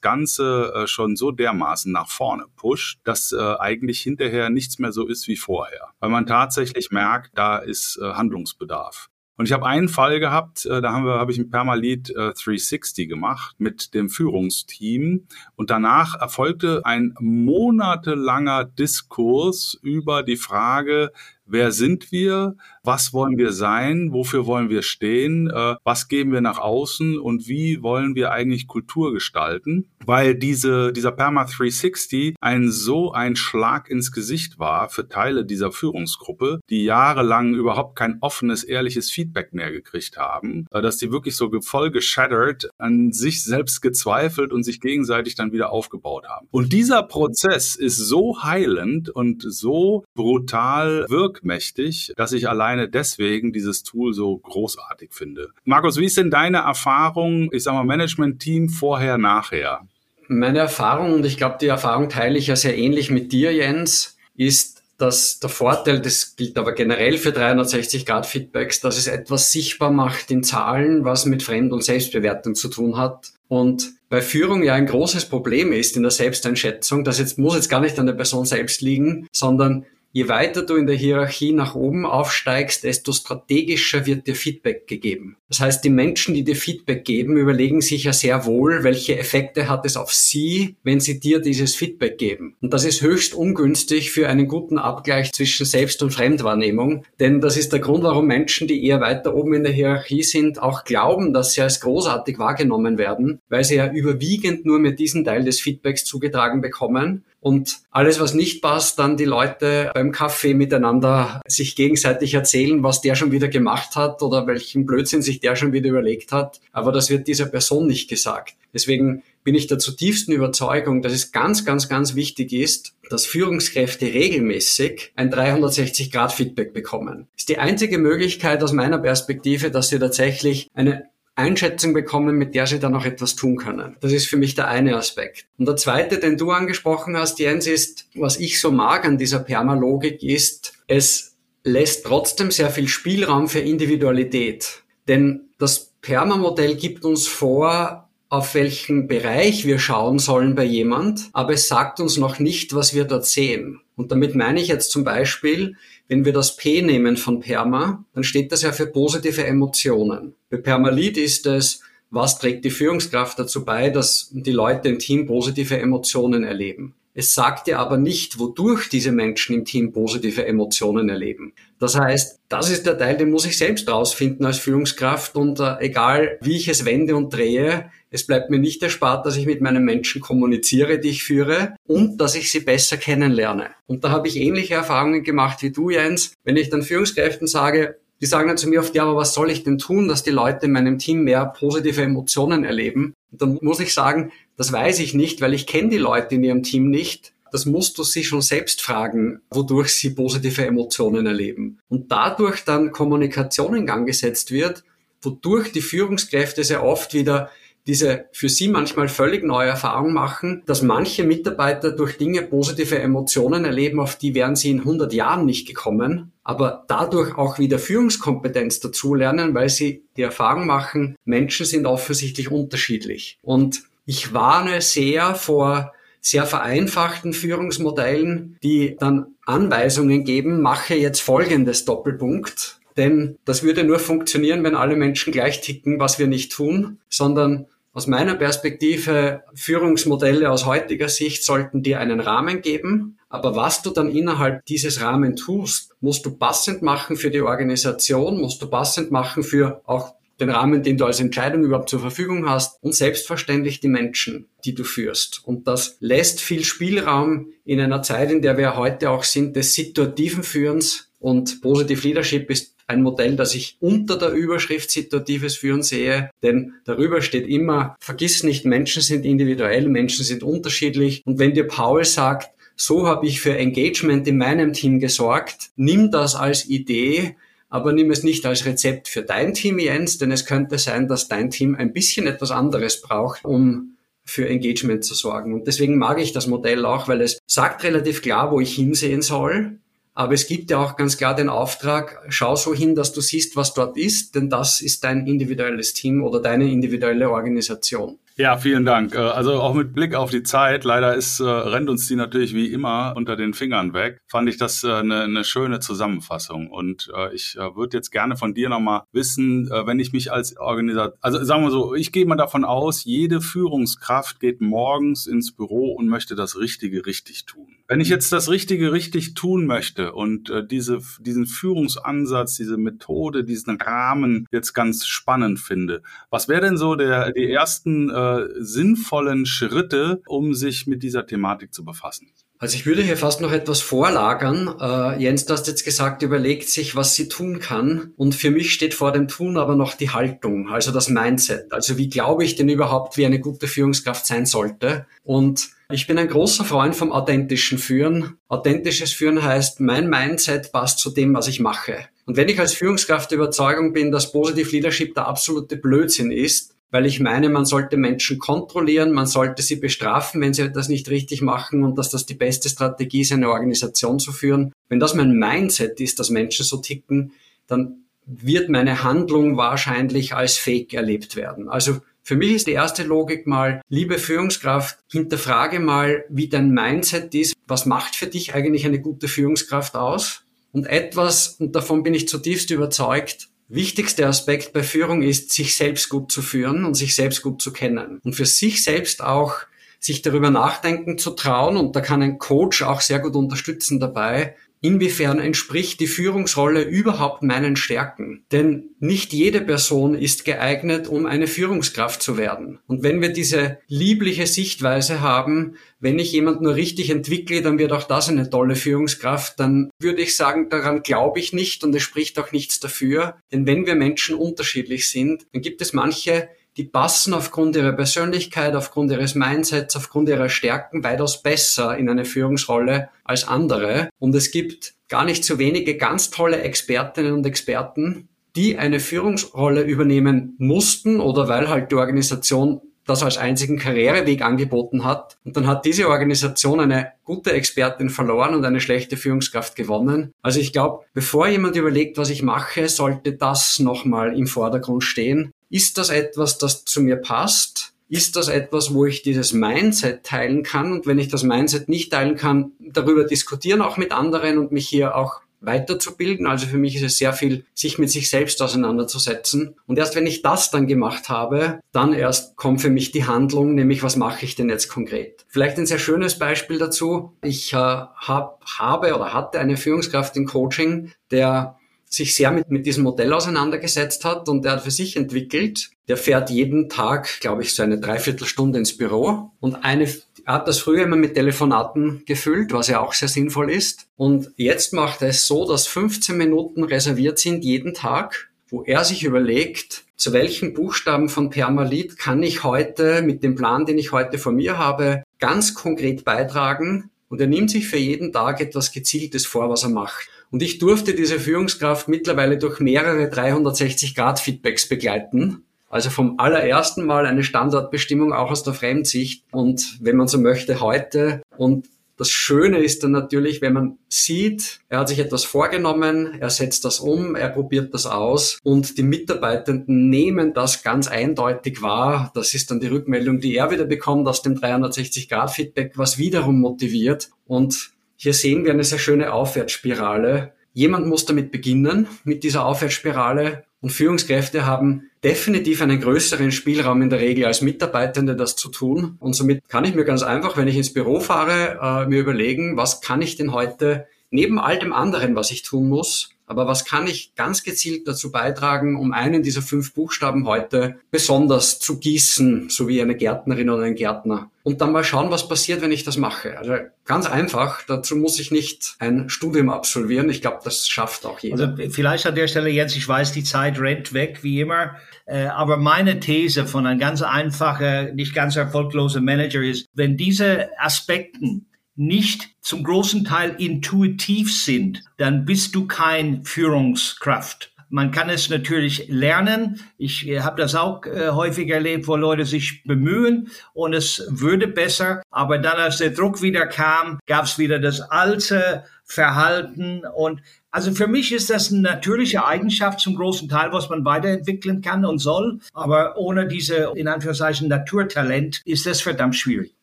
Ganze äh, schon so dermaßen nach vorne pusht, dass äh, eigentlich hinterher nichts mehr so ist wie vorher. Weil man tatsächlich merkt, da ist Handlungsbedarf. Und ich habe einen Fall gehabt, äh, da haben wir, habe ich ein Permalit äh, 360 gemacht mit dem Führungsteam. Und danach erfolgte ein monatelanger Diskurs über die Frage, wer sind wir, was wollen wir sein, wofür wollen wir stehen, äh, was geben wir nach außen? Und wie wollen wir eigentlich Kultur gestalten, weil diese, dieser Perma 360 ein so ein Schlag ins Gesicht war für Teile dieser Führungsgruppe, die jahrelang überhaupt kein offenes, ehrliches Feedback mehr gekriegt haben, äh, dass die wirklich so voll geshattert, an sich selbst gezweifelt und sich gegenseitig dann wieder aufgebaut haben. Und dieser Prozess ist so heilend und so brutal wirkend, wirkmächtig, dass ich alleine deswegen dieses Tool so großartig finde. Markus, wie ist denn deine Erfahrung, ich sag mal, Management-Team vorher, nachher? Meine Erfahrung, und ich glaube, die Erfahrung teile ich ja sehr ähnlich mit dir, Jens, ist, dass der Vorteil, das gilt aber generell für 360 Grad Feedbacks, dass es etwas sichtbar macht in Zahlen, was mit Fremd- und Selbstbewertung zu tun hat. Und bei Führung ja ein großes Problem ist in der Selbsteinschätzung, das jetzt muss jetzt gar nicht an der Person selbst liegen, sondern Je weiter du in der Hierarchie nach oben aufsteigst, desto strategischer wird dir Feedback gegeben. Das heißt, die Menschen, die dir Feedback geben, überlegen sich ja sehr wohl, welche Effekte hat es auf sie, wenn sie dir dieses Feedback geben. Und das ist höchst ungünstig für einen guten Abgleich zwischen Selbst- und Fremdwahrnehmung, denn das ist der Grund, warum Menschen, die eher weiter oben in der Hierarchie sind, auch glauben, dass sie als großartig wahrgenommen werden, weil sie ja überwiegend nur mit diesem Teil des Feedbacks zugetragen bekommen und alles, was nicht passt, dann die Leute beim Kaffee miteinander sich gegenseitig erzählen, was der schon wieder gemacht hat oder welchen Blödsinn sich der schon wieder überlegt hat. Aber das wird dieser Person nicht gesagt. Deswegen bin ich der zutiefsten Überzeugung, dass es ganz, ganz, ganz wichtig ist, dass Führungskräfte regelmäßig ein 360-Grad-Feedback bekommen. Das ist die einzige Möglichkeit aus meiner Perspektive, dass sie tatsächlich eine Einschätzung bekommen, mit der sie dann auch etwas tun können. Das ist für mich der eine Aspekt. Und der zweite, den du angesprochen hast, Jens, ist, was ich so mag an dieser Permalogik ist, es lässt trotzdem sehr viel Spielraum für Individualität. Denn das Perma-Modell gibt uns vor, auf welchen Bereich wir schauen sollen bei jemand, aber es sagt uns noch nicht, was wir dort sehen. Und damit meine ich jetzt zum Beispiel, wenn wir das P nehmen von Perma, dann steht das ja für positive Emotionen. Bei Permalit ist es, was trägt die Führungskraft dazu bei, dass die Leute im Team positive Emotionen erleben. Es sagt dir aber nicht, wodurch diese Menschen im Team positive Emotionen erleben. Das heißt, das ist der Teil, den muss ich selbst rausfinden als Führungskraft und äh, egal wie ich es wende und drehe, es bleibt mir nicht erspart, dass ich mit meinen Menschen kommuniziere, die ich führe und dass ich sie besser kennenlerne. Und da habe ich ähnliche Erfahrungen gemacht wie du, Jens. Wenn ich dann Führungskräften sage, die sagen dann zu mir oft, ja, aber was soll ich denn tun, dass die Leute in meinem Team mehr positive Emotionen erleben? Und dann muss ich sagen, das weiß ich nicht, weil ich kenne die Leute in ihrem Team nicht. Das musst du sie schon selbst fragen, wodurch sie positive Emotionen erleben. Und dadurch dann Kommunikation in Gang gesetzt wird, wodurch die Führungskräfte sehr oft wieder diese für sie manchmal völlig neue Erfahrung machen, dass manche Mitarbeiter durch Dinge positive Emotionen erleben, auf die wären sie in 100 Jahren nicht gekommen, aber dadurch auch wieder Führungskompetenz dazulernen, weil sie die Erfahrung machen, Menschen sind offensichtlich unterschiedlich. Und ich warne sehr vor sehr vereinfachten Führungsmodellen, die dann Anweisungen geben, mache jetzt folgendes Doppelpunkt. Denn das würde nur funktionieren, wenn alle Menschen gleich ticken, was wir nicht tun, sondern aus meiner Perspektive Führungsmodelle aus heutiger Sicht sollten dir einen Rahmen geben, aber was du dann innerhalb dieses Rahmen tust, musst du passend machen für die Organisation, musst du passend machen für auch den Rahmen, den du als Entscheidung überhaupt zur Verfügung hast und selbstverständlich die Menschen, die du führst. Und das lässt viel Spielraum in einer Zeit, in der wir heute auch sind, des situativen Führens. Und Positive Leadership ist ein Modell, das ich unter der Überschrift situatives Führen sehe, denn darüber steht immer, vergiss nicht, Menschen sind individuell, Menschen sind unterschiedlich. Und wenn dir Paul sagt, so habe ich für Engagement in meinem Team gesorgt, nimm das als Idee aber nimm es nicht als Rezept für dein Team, Jens, denn es könnte sein, dass dein Team ein bisschen etwas anderes braucht, um für Engagement zu sorgen. Und deswegen mag ich das Modell auch, weil es sagt relativ klar, wo ich hinsehen soll. Aber es gibt ja auch ganz klar den Auftrag, schau so hin, dass du siehst, was dort ist, denn das ist dein individuelles Team oder deine individuelle Organisation. Ja, vielen Dank. Äh, also auch mit Blick auf die Zeit, leider ist, äh, rennt uns die natürlich wie immer unter den Fingern weg, fand ich das äh, eine, eine schöne Zusammenfassung. Und äh, ich äh, würde jetzt gerne von dir nochmal wissen, äh, wenn ich mich als Organisator, also sagen wir so, ich gehe mal davon aus, jede Führungskraft geht morgens ins Büro und möchte das Richtige richtig tun. Wenn ich jetzt das Richtige richtig tun möchte und äh, diese, diesen Führungsansatz, diese Methode, diesen Rahmen jetzt ganz spannend finde, was wäre denn so der, die ersten sinnvollen Schritte, um sich mit dieser Thematik zu befassen? Also ich würde hier fast noch etwas vorlagern. Äh, Jens, du hast jetzt gesagt, überlegt sich, was sie tun kann. Und für mich steht vor dem Tun aber noch die Haltung, also das Mindset. Also wie glaube ich denn überhaupt, wie eine gute Führungskraft sein sollte? Und ich bin ein großer Freund vom authentischen Führen. Authentisches Führen heißt, mein Mindset passt zu dem, was ich mache. Und wenn ich als Führungskraft der Überzeugung bin, dass Positive Leadership der absolute Blödsinn ist, weil ich meine, man sollte Menschen kontrollieren, man sollte sie bestrafen, wenn sie etwas nicht richtig machen und dass das die beste Strategie ist, eine Organisation zu führen. Wenn das mein Mindset ist, dass Menschen so ticken, dann wird meine Handlung wahrscheinlich als Fake erlebt werden. Also für mich ist die erste Logik mal, liebe Führungskraft, hinterfrage mal, wie dein Mindset ist. Was macht für dich eigentlich eine gute Führungskraft aus? Und etwas, und davon bin ich zutiefst überzeugt, wichtigster Aspekt bei Führung ist, sich selbst gut zu führen und sich selbst gut zu kennen. Und für sich selbst auch sich darüber nachdenken zu trauen. Und da kann ein Coach auch sehr gut unterstützen dabei, Inwiefern entspricht die Führungsrolle überhaupt meinen Stärken? Denn nicht jede Person ist geeignet, um eine Führungskraft zu werden. Und wenn wir diese liebliche Sichtweise haben, wenn ich jemand nur richtig entwickle, dann wird auch das eine tolle Führungskraft, dann würde ich sagen, daran glaube ich nicht und es spricht auch nichts dafür. Denn wenn wir Menschen unterschiedlich sind, dann gibt es manche, die passen aufgrund ihrer Persönlichkeit, aufgrund ihres Mindsets, aufgrund ihrer Stärken weitaus besser in eine Führungsrolle als andere. Und es gibt gar nicht so wenige ganz tolle Expertinnen und Experten, die eine Führungsrolle übernehmen mussten oder weil halt die Organisation das als einzigen Karriereweg angeboten hat. Und dann hat diese Organisation eine gute Expertin verloren und eine schlechte Führungskraft gewonnen. Also ich glaube, bevor jemand überlegt, was ich mache, sollte das nochmal im Vordergrund stehen. Ist das etwas, das zu mir passt? Ist das etwas, wo ich dieses Mindset teilen kann? Und wenn ich das Mindset nicht teilen kann, darüber diskutieren auch mit anderen und mich hier auch weiterzubilden. Also für mich ist es sehr viel, sich mit sich selbst auseinanderzusetzen. Und erst wenn ich das dann gemacht habe, dann erst kommt für mich die Handlung, nämlich was mache ich denn jetzt konkret. Vielleicht ein sehr schönes Beispiel dazu. Ich äh, hab, habe oder hatte eine Führungskraft im Coaching, der sich sehr mit, mit diesem Modell auseinandergesetzt hat und der hat für sich entwickelt. Der fährt jeden Tag, glaube ich, so eine Dreiviertelstunde ins Büro und eine er hat das früher immer mit Telefonaten gefüllt, was ja auch sehr sinnvoll ist. Und jetzt macht er es so, dass 15 Minuten reserviert sind jeden Tag, wo er sich überlegt, zu welchen Buchstaben von Permalit kann ich heute mit dem Plan, den ich heute vor mir habe, ganz konkret beitragen. Und er nimmt sich für jeden Tag etwas Gezieltes vor, was er macht. Und ich durfte diese Führungskraft mittlerweile durch mehrere 360-Grad-Feedbacks begleiten. Also vom allerersten Mal eine Standardbestimmung auch aus der Fremdsicht und wenn man so möchte heute und das Schöne ist dann natürlich, wenn man sieht, er hat sich etwas vorgenommen, er setzt das um, er probiert das aus und die Mitarbeitenden nehmen das ganz eindeutig wahr. Das ist dann die Rückmeldung, die er wieder bekommt aus dem 360-Grad-Feedback, was wiederum motiviert. Und hier sehen wir eine sehr schöne Aufwärtsspirale. Jemand muss damit beginnen, mit dieser Aufwärtsspirale. Und Führungskräfte haben definitiv einen größeren Spielraum in der Regel als Mitarbeitende, das zu tun. Und somit kann ich mir ganz einfach, wenn ich ins Büro fahre, äh, mir überlegen, was kann ich denn heute neben all dem anderen, was ich tun muss, aber was kann ich ganz gezielt dazu beitragen, um einen dieser fünf Buchstaben heute besonders zu gießen, so wie eine Gärtnerin oder ein Gärtner? Und dann mal schauen, was passiert, wenn ich das mache. Also ganz einfach, dazu muss ich nicht ein Studium absolvieren. Ich glaube, das schafft auch jeder. Also vielleicht an der Stelle, Jens, ich weiß, die Zeit rennt weg, wie immer. Äh, aber meine These von einem ganz einfacher, nicht ganz erfolgloser Manager ist, wenn diese Aspekten nicht zum großen Teil intuitiv sind, dann bist du kein Führungskraft. Man kann es natürlich lernen. Ich äh, habe das auch äh, häufig erlebt, wo Leute sich bemühen und es würde besser. Aber dann, als der Druck wieder kam, gab es wieder das alte Verhalten und also für mich ist das eine natürliche Eigenschaft zum großen Teil, was man weiterentwickeln kann und soll. Aber ohne diese, in Anführungszeichen, Naturtalent ist das verdammt schwierig.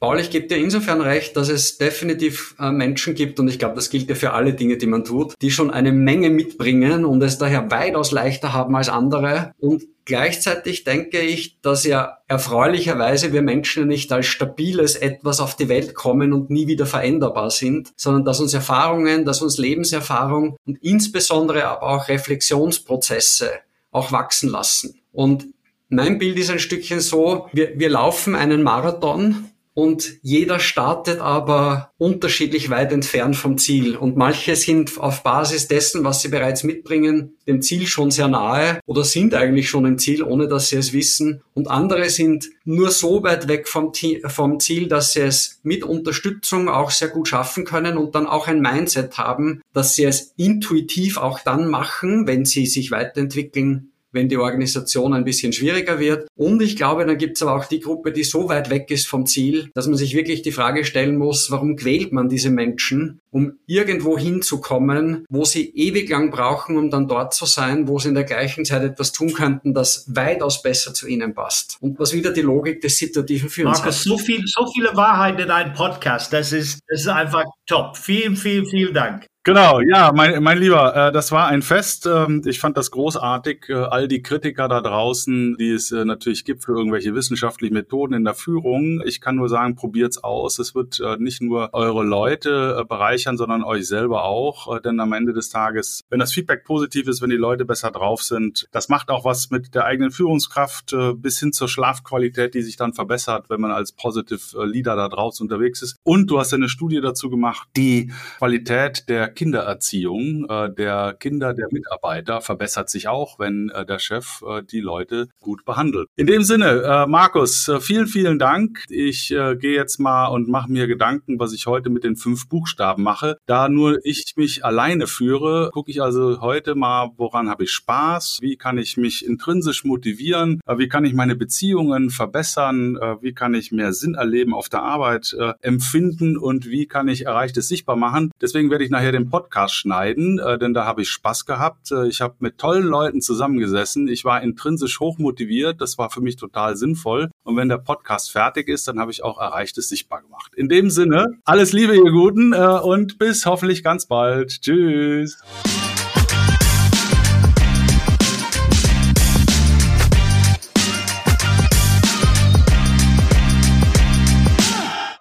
Paul, ich gebe dir insofern recht, dass es definitiv äh, Menschen gibt, und ich glaube, das gilt ja für alle Dinge, die man tut, die schon eine Menge mitbringen und es daher weitaus leichter haben als andere. Und Gleichzeitig denke ich, dass ja erfreulicherweise wir Menschen nicht als stabiles etwas auf die Welt kommen und nie wieder veränderbar sind, sondern dass uns Erfahrungen, dass uns Lebenserfahrung und insbesondere aber auch Reflexionsprozesse auch wachsen lassen. Und mein Bild ist ein Stückchen so, wir, wir laufen einen Marathon und jeder startet aber unterschiedlich weit entfernt vom Ziel. Und manche sind auf Basis dessen, was sie bereits mitbringen, dem Ziel schon sehr nahe oder sind eigentlich schon im Ziel, ohne dass sie es wissen. Und andere sind nur so weit weg vom, Ziel, dass sie es mit Unterstützung auch sehr gut schaffen können und dann auch ein Mindset haben, dass sie es intuitiv auch dann machen, wenn sie sich weiterentwickeln, wenn die Organisation ein bisschen schwieriger wird. Und ich glaube, dann gibt es aber auch die Gruppe, die so weit weg ist vom Ziel, dass man sich wirklich die Frage stellen muss, warum quält man diese Menschen, um irgendwo hinzukommen, wo sie ewig lang brauchen, um dann dort zu sein, wo sie in der gleichen Zeit etwas tun könnten, das weitaus besser zu ihnen passt. Und was wieder die Logik des situativen Führens Markus, hat. so, viel, so viele Wahrheiten in einem Podcast, das ist, das ist einfach top. Vielen, vielen, vielen Dank. Genau, ja, mein, mein Lieber, äh, das war ein Fest. Ähm, ich fand das großartig. Äh, all die Kritiker da draußen, die es äh, natürlich gibt für irgendwelche wissenschaftlichen Methoden in der Führung. Ich kann nur sagen, probiert's aus. Es wird äh, nicht nur eure Leute äh, bereichern, sondern euch selber auch. Äh, denn am Ende des Tages, wenn das Feedback positiv ist, wenn die Leute besser drauf sind, das macht auch was mit der eigenen Führungskraft bis hin zur Schlafqualität, die sich dann verbessert, wenn man als Positive Leader da draußen unterwegs ist. Und du hast eine Studie dazu gemacht, die Qualität der Kindererziehung äh, der Kinder der Mitarbeiter verbessert sich auch, wenn äh, der Chef äh, die Leute gut behandelt. In dem Sinne, äh, Markus, äh, vielen, vielen Dank. Ich äh, gehe jetzt mal und mache mir Gedanken, was ich heute mit den fünf Buchstaben mache. Da nur ich mich alleine führe, gucke ich also heute mal, woran habe ich Spaß, wie kann ich mich intrinsisch motivieren, äh, wie kann ich meine Beziehungen verbessern, äh, wie kann ich mehr Sinn erleben auf der Arbeit äh, empfinden und wie kann ich Erreichtes sichtbar machen. Deswegen werde ich nachher den den Podcast schneiden, äh, denn da habe ich Spaß gehabt. Äh, ich habe mit tollen Leuten zusammengesessen. Ich war intrinsisch hochmotiviert. Das war für mich total sinnvoll. Und wenn der Podcast fertig ist, dann habe ich auch Erreichtes sichtbar gemacht. In dem Sinne, alles Liebe, ihr Guten, äh, und bis hoffentlich ganz bald. Tschüss.